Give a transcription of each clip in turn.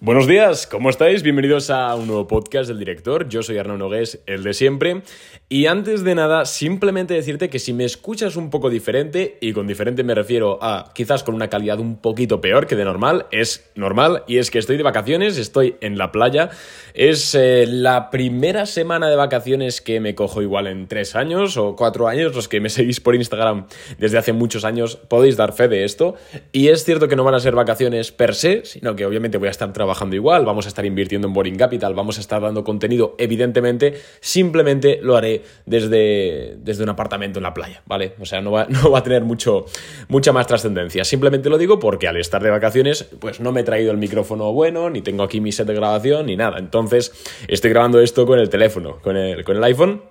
Buenos días, ¿cómo estáis? Bienvenidos a un nuevo podcast del director. Yo soy Arnaud Nogués, el de siempre. Y antes de nada, simplemente decirte que si me escuchas un poco diferente, y con diferente me refiero a quizás con una calidad un poquito peor que de normal, es normal, y es que estoy de vacaciones, estoy en la playa. Es eh, la primera semana de vacaciones que me cojo igual en tres años o cuatro años. Los que me seguís por Instagram desde hace muchos años podéis dar fe de esto. Y es cierto que no van a ser vacaciones per se, sino que obviamente voy a estar trabajando trabajando igual, vamos a estar invirtiendo en Boring Capital, vamos a estar dando contenido, evidentemente, simplemente lo haré desde, desde un apartamento en la playa, ¿vale? O sea, no va, no va a tener mucho, mucha más trascendencia. Simplemente lo digo porque al estar de vacaciones, pues no me he traído el micrófono bueno, ni tengo aquí mi set de grabación, ni nada. Entonces, estoy grabando esto con el teléfono, con el, con el iPhone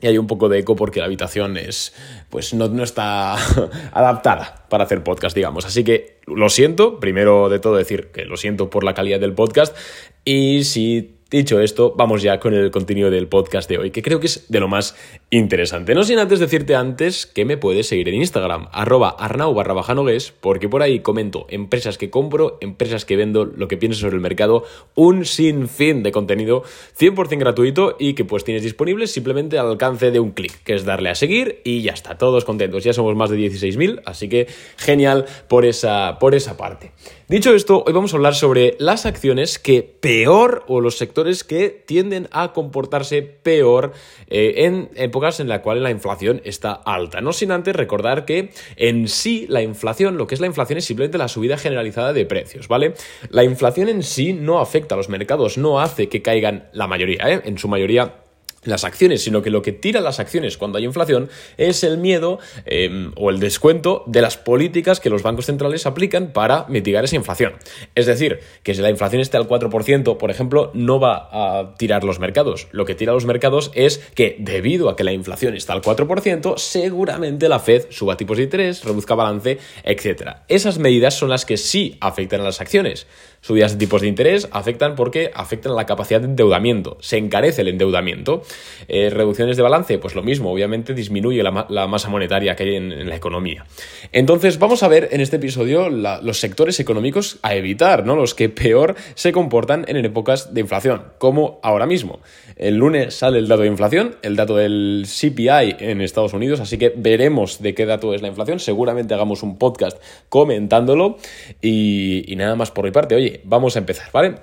y hay un poco de eco porque la habitación es, pues no, no, está adaptada para hacer podcast, digamos. Así que lo siento, primero de todo decir que lo siento por la calidad del podcast y si Dicho esto, vamos ya con el contenido del podcast de hoy, que creo que es de lo más interesante. No sin antes decirte antes que me puedes seguir en Instagram, arroba arnau barra bajanogues, porque por ahí comento empresas que compro, empresas que vendo, lo que pienso sobre el mercado, un sinfín de contenido 100% gratuito y que pues tienes disponible simplemente al alcance de un clic, que es darle a seguir y ya está, todos contentos. Ya somos más de 16.000, así que genial por esa, por esa parte. Dicho esto, hoy vamos a hablar sobre las acciones que peor o los sectores que tienden a comportarse peor eh, en épocas en las cuales la inflación está alta. No sin antes recordar que en sí la inflación, lo que es la inflación es simplemente la subida generalizada de precios, ¿vale? La inflación en sí no afecta a los mercados, no hace que caigan la mayoría, ¿eh? En su mayoría las acciones, sino que lo que tira las acciones cuando hay inflación es el miedo em, o el descuento de las políticas que los bancos centrales aplican para mitigar esa inflación. Es decir, que si la inflación está al 4%, por ejemplo, no va a tirar los mercados. Lo que tira los mercados es que debido a que la inflación está al 4%, seguramente la Fed suba tipos de interés, reduzca balance, etc. Esas medidas son las que sí afectan a las acciones. Subidas de tipos de interés afectan porque afectan a la capacidad de endeudamiento, se encarece el endeudamiento. Eh, reducciones de balance, pues lo mismo, obviamente disminuye la, masa monetaria que hay en, la economía. Entonces vamos a ver en este episodio los sectores económicos a evitar, ¿no? los que peor se comportan en épocas de inflación, como ahora mismo. El lunes sale el dato de inflación, el dato del CPI en Estados Unidos, así que veremos de qué dato es la inflación, seguramente hagamos un podcast comentándolo y, y nada más por mi parte. Oye, vamos a empezar, ¿vale?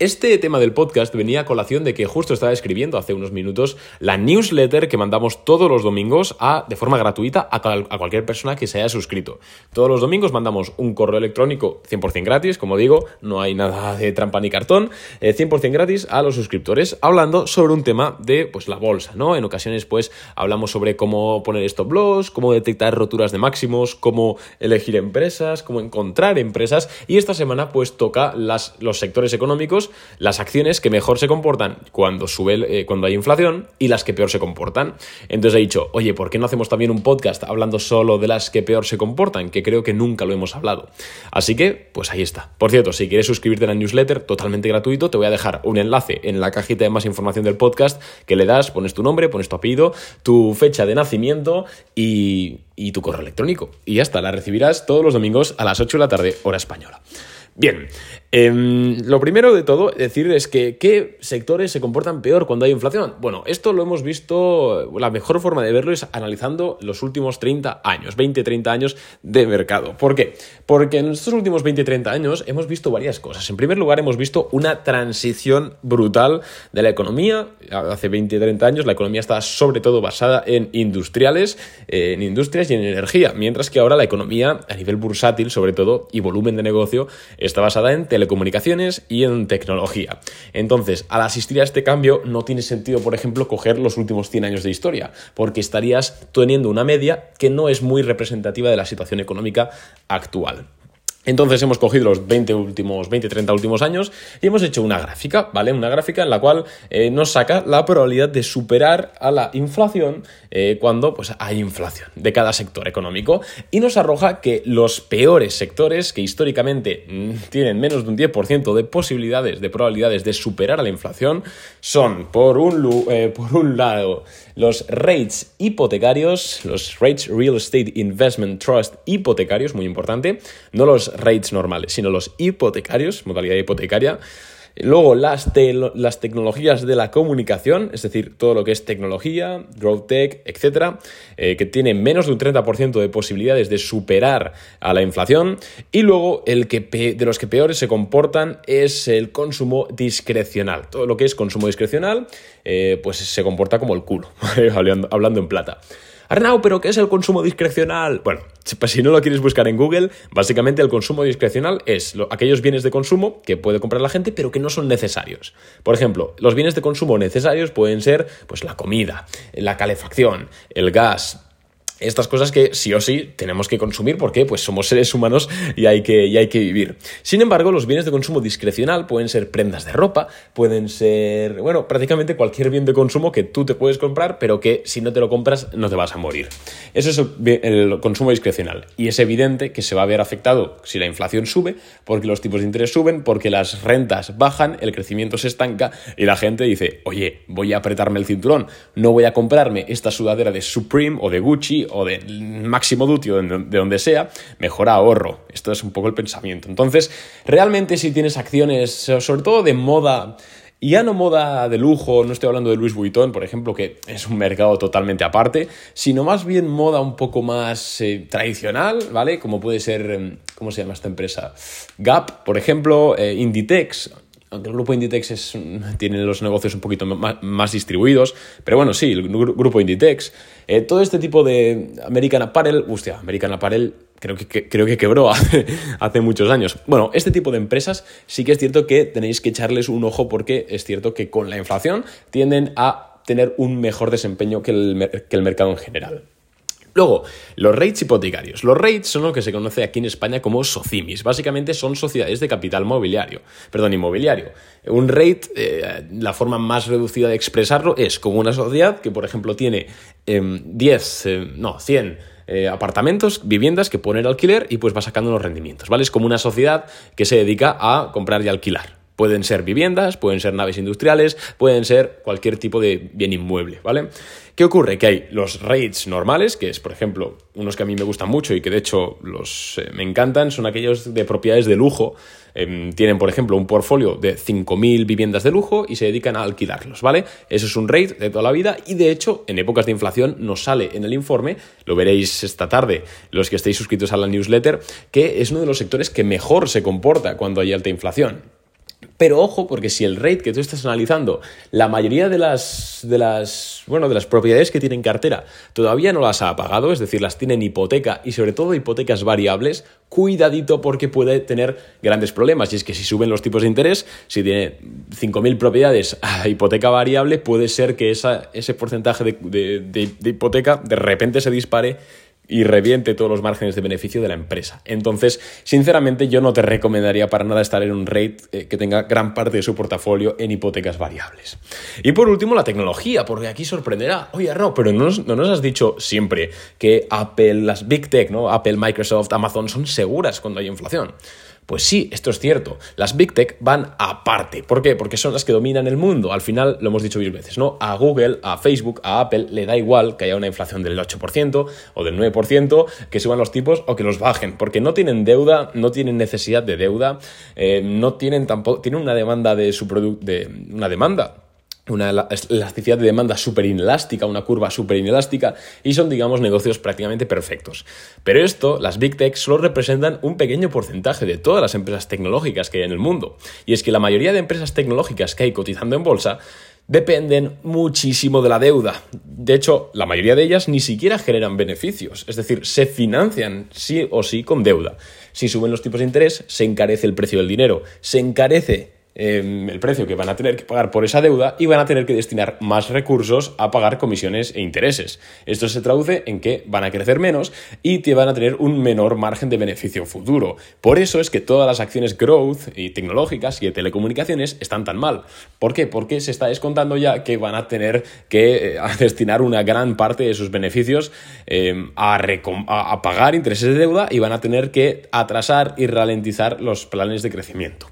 Este tema del podcast venía a colación de que justo estaba escribiendo hace unos minutos la newsletter que mandamos todos los domingos a, de forma gratuita a, cualquier persona que se haya suscrito. Todos los domingos mandamos un correo electrónico 100% gratis, como digo, no hay nada de trampa ni cartón, 100% eh, gratis a los suscriptores, hablando sobre un tema de pues, la bolsa, ¿no? En ocasiones pues hablamos sobre cómo poner stop loss, cómo detectar roturas de máximos, cómo elegir empresas, cómo encontrar empresas y esta semana pues toca los sectores económicos las acciones que mejor se comportan cuando sube, eh, cuando hay inflación y las que peor se comportan. Entonces he dicho, oye, ¿por qué no hacemos también un podcast hablando solo de las que peor se comportan? Que creo que nunca lo hemos hablado. Así que, pues ahí está. Por cierto, si quieres suscribirte a la newsletter totalmente gratuito, te voy a dejar un enlace en la cajita de más información del podcast que le das, pones tu nombre, pones tu apellido, tu fecha de nacimiento y, y tu correo electrónico. Y ya está, la recibirás todos los domingos a las 8 de la tarde, hora española. Bien, em, lo primero de todo decir es que qué sectores se comportan peor cuando hay inflación. Bueno, esto lo hemos visto, la mejor forma de verlo es analizando los últimos 30 años, 20-30 años de mercado. ¿Por qué? Porque en estos últimos 20-30 años hemos visto varias cosas. En primer lugar, hemos visto una transición brutal de la economía. Hace 20-30 años la economía estaba sobre todo basada en industriales, en industrias y en energía, mientras que ahora la economía a nivel bursátil, sobre todo, y volumen de negocio, está basada en telecomunicaciones y en tecnología. Entonces, al asistir a este cambio, no tiene sentido, por ejemplo, coger los últimos 100 años de historia, porque estarías teniendo una media que no es muy representativa de la situación económica actual. Entonces hemos cogido los 20 últimos, 20, 30 últimos años y hemos hecho una gráfica, ¿vale? Una gráfica en la cual eh, nos saca la probabilidad de superar a la inflación eh, cuando pues, hay inflación de cada sector económico y nos arroja que los peores sectores, que históricamente mm, tienen menos de un 10% de posibilidades, de probabilidades de superar a la inflación, son por un, eh, por un lado los rates hipotecarios, los rates real estate investment trust hipotecarios, muy importante, no los rates normales, sino los hipotecarios, modalidad hipotecaria, Luego, las, las, tecnologías de la comunicación, es decir, todo lo que es tecnología, growth tech, etcétera, eh, que tiene menos de un 30% de posibilidades de superar a la inflación. Y luego, el que de los que peores se comportan es el consumo discrecional. Todo lo que es consumo discrecional, eh, pues se comporta como el culo, hablando en plata. Arnau, ¿pero qué es el consumo discrecional? Bueno, pues si no lo quieres buscar en Google, básicamente el consumo discrecional es aquellos bienes de consumo que puede comprar la gente pero que no son necesarios. Por ejemplo, los bienes de consumo necesarios pueden ser pues la comida, la calefacción, el gas, estas cosas que sí o sí tenemos que consumir porque pues somos seres humanos y hay, que, y hay que vivir. Sin embargo, los bienes de consumo discrecional pueden ser prendas de ropa, pueden ser, bueno, prácticamente cualquier bien de consumo que tú te puedes comprar, pero que si no te lo compras no te vas a morir. Eso es el, consumo discrecional. Y es evidente que se va a ver afectado si la inflación sube, porque los tipos de interés suben, porque las rentas bajan, el crecimiento se estanca y la gente dice, oye, voy a apretarme el cinturón, no voy a comprarme esta sudadera de Supreme o de Gucci o de máximo duty o de donde sea, mejor ahorro. Esto es un poco el pensamiento. Entonces, realmente si tienes acciones, sobre todo de moda, y ya no moda de lujo, no estoy hablando de Louis Vuitton, por ejemplo, que es un mercado totalmente aparte, sino más bien moda un poco más eh, tradicional, ¿vale? Como puede ser, em, ¿cómo se llama esta empresa? Gap, por ejemplo, eh, Inditex, aunque el grupo Inditex tiene los negocios un poquito más, distribuidos, pero bueno, sí, el grupo Inditex, eh, todo este tipo de American Apparel, hostia, American Apparel creo que, creo que quebró hace, hace, muchos años. Bueno, este tipo de empresas sí que es cierto que tenéis que echarles un ojo porque es cierto que con la inflación tienden a tener un mejor desempeño que el, que el mercado en general. Luego, los rates hipotecarios. Los rates son lo que se conoce aquí en España como SOCIMIS. Básicamente son sociedades de capital mobiliario, perdón, inmobiliario. Un rate, eh, la forma más reducida de expresarlo es como una sociedad que, por ejemplo, tiene 10, em, eh, no, 100 eh, apartamentos, viviendas que pone el alquiler y pues va sacando los rendimientos, ¿vale? Es como una sociedad que se dedica a comprar y alquilar. Pueden ser viviendas, pueden ser naves industriales, pueden ser cualquier tipo de bien inmueble, ¿vale? ¿Qué ocurre? Que hay los rates normales, que es, por ejemplo, unos que a mí me gustan mucho y que de hecho los eh, me encantan, son aquellos de propiedades de lujo. Em, tienen, por ejemplo, un portfolio de 5.000 viviendas de lujo y se dedican a alquilarlos, ¿vale? Eso es un rate de toda la vida y de hecho, en épocas de inflación nos sale en el informe, lo veréis esta tarde los que estéis suscritos a la newsletter, que es uno de los sectores que mejor se comporta cuando hay alta inflación. Pero ojo, porque si el rate que tú estás analizando, la mayoría de las, de las, bueno, de las propiedades que tienen cartera todavía no las ha pagado, es decir, las tienen hipoteca y sobre todo hipotecas variables, cuidadito porque puede tener grandes problemas. Y es que si suben los tipos de interés, si tiene 5.000 propiedades a hipoteca variable, puede ser que esa, ese porcentaje de hipoteca de repente se dispare y reviente todos los márgenes de beneficio de la empresa. Entonces, sinceramente, yo no te recomendaría para nada estar en un rate eh, que tenga gran parte de su portafolio en hipotecas variables. Y por último, la tecnología, porque aquí sorprenderá. Oye, no, pero no nos, no nos has dicho siempre que Apple, las Big Tech, ¿no? Apple, Microsoft, Amazon son seguras cuando hay inflación. Pues sí, esto es cierto. Las Big Tech van aparte. ¿Por qué? Porque son las que dominan el mundo. Al final, lo hemos dicho mil veces, ¿no? A Google, a Facebook, a Apple le da igual que haya una inflación del 8% o del 9%, que suban los tipos o que los bajen, porque no tienen deuda, no tienen necesidad de deuda, eh, no tienen tampoco, tienen una demanda de su producto, de una demanda una elasticidad de demanda súper inelástica, una curva súper inelástica, y son, digamos, negocios prácticamente perfectos. Pero esto, las Big Tech, solo representan un pequeño porcentaje de todas las empresas tecnológicas que hay en el mundo. Y es que la mayoría de empresas tecnológicas que hay cotizando en bolsa dependen muchísimo de la deuda. De hecho, la mayoría de ellas ni siquiera generan beneficios, es decir, se financian sí o sí con deuda. Si suben los tipos de interés, se encarece el precio del dinero, se encarece Em, el precio que van a tener que pagar por esa deuda y van a tener que destinar más recursos a pagar comisiones e intereses. Esto se traduce en que van a crecer menos y te van a tener un menor margen de beneficio futuro. Por eso es que todas las acciones growth y tecnológicas y de telecomunicaciones están tan mal. ¿Por qué? Porque se está descontando ya que van a tener que eh, destinar una gran parte de sus beneficios em, a, a pagar intereses de deuda y van a tener que atrasar y ralentizar los planes de crecimiento.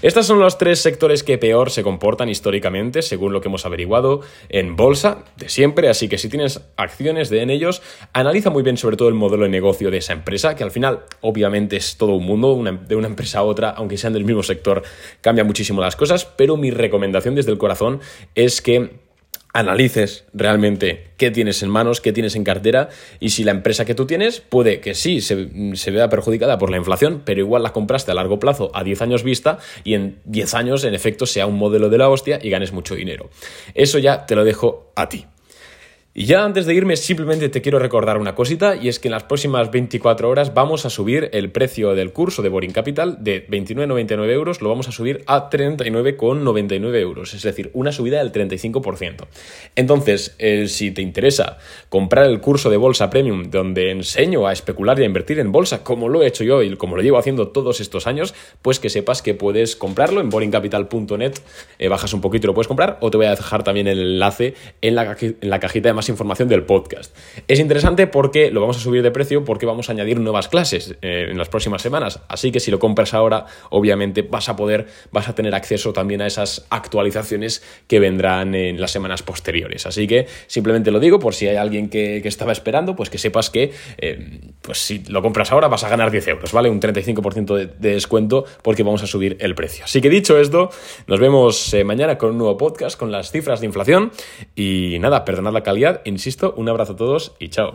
Estos son los tres sectores que peor se comportan históricamente, según lo que hemos averiguado en bolsa de siempre, así que si tienes acciones de en ellos, analiza muy bien sobre todo el modelo de negocio de esa empresa, que al final obviamente es todo un mundo, de una empresa a otra, aunque sean del mismo sector, cambia muchísimo las cosas, pero mi recomendación desde el corazón es que analices realmente qué tienes en manos, qué tienes en cartera y si la empresa que tú tienes puede que sí se, vea perjudicada por la inflación, pero igual la compraste a largo plazo, a 10 años vista y en 10 años en efecto sea un modelo de la hostia y ganes mucho dinero. Eso ya te lo dejo a ti. Y ya antes de irme, simplemente te quiero recordar una cosita, y es que en las próximas 24 horas vamos a subir el precio del curso de Boring Capital de 29,99 euros, lo vamos a subir a 39,99 euros, es decir, una subida del 35%. Entonces, eh, si te interesa comprar el curso de Bolsa Premium, donde enseño a especular y a invertir en bolsa, como lo he hecho yo y como lo llevo haciendo todos estos años, pues que sepas que puedes comprarlo en boringcapital.net, eh, bajas un poquito y lo puedes comprar, o te voy a dejar también el enlace en la, en la cajita de más información del podcast. Es interesante porque lo vamos a subir de precio porque vamos a añadir nuevas clases eh, en las próximas semanas. Así que si lo compras ahora, obviamente vas a poder, vas a tener acceso también a esas actualizaciones que vendrán en las semanas posteriores. Así que simplemente lo digo por si hay alguien que, estaba esperando, pues que sepas que eh, pues si lo compras ahora vas a ganar 10 euros, ¿vale? Un 35% de, de, descuento porque vamos a subir el precio. Así que dicho esto, nos vemos eh, mañana con un nuevo podcast con las cifras de inflación y nada, perdonad la calidad Insisto, un abrazo a todos y chao.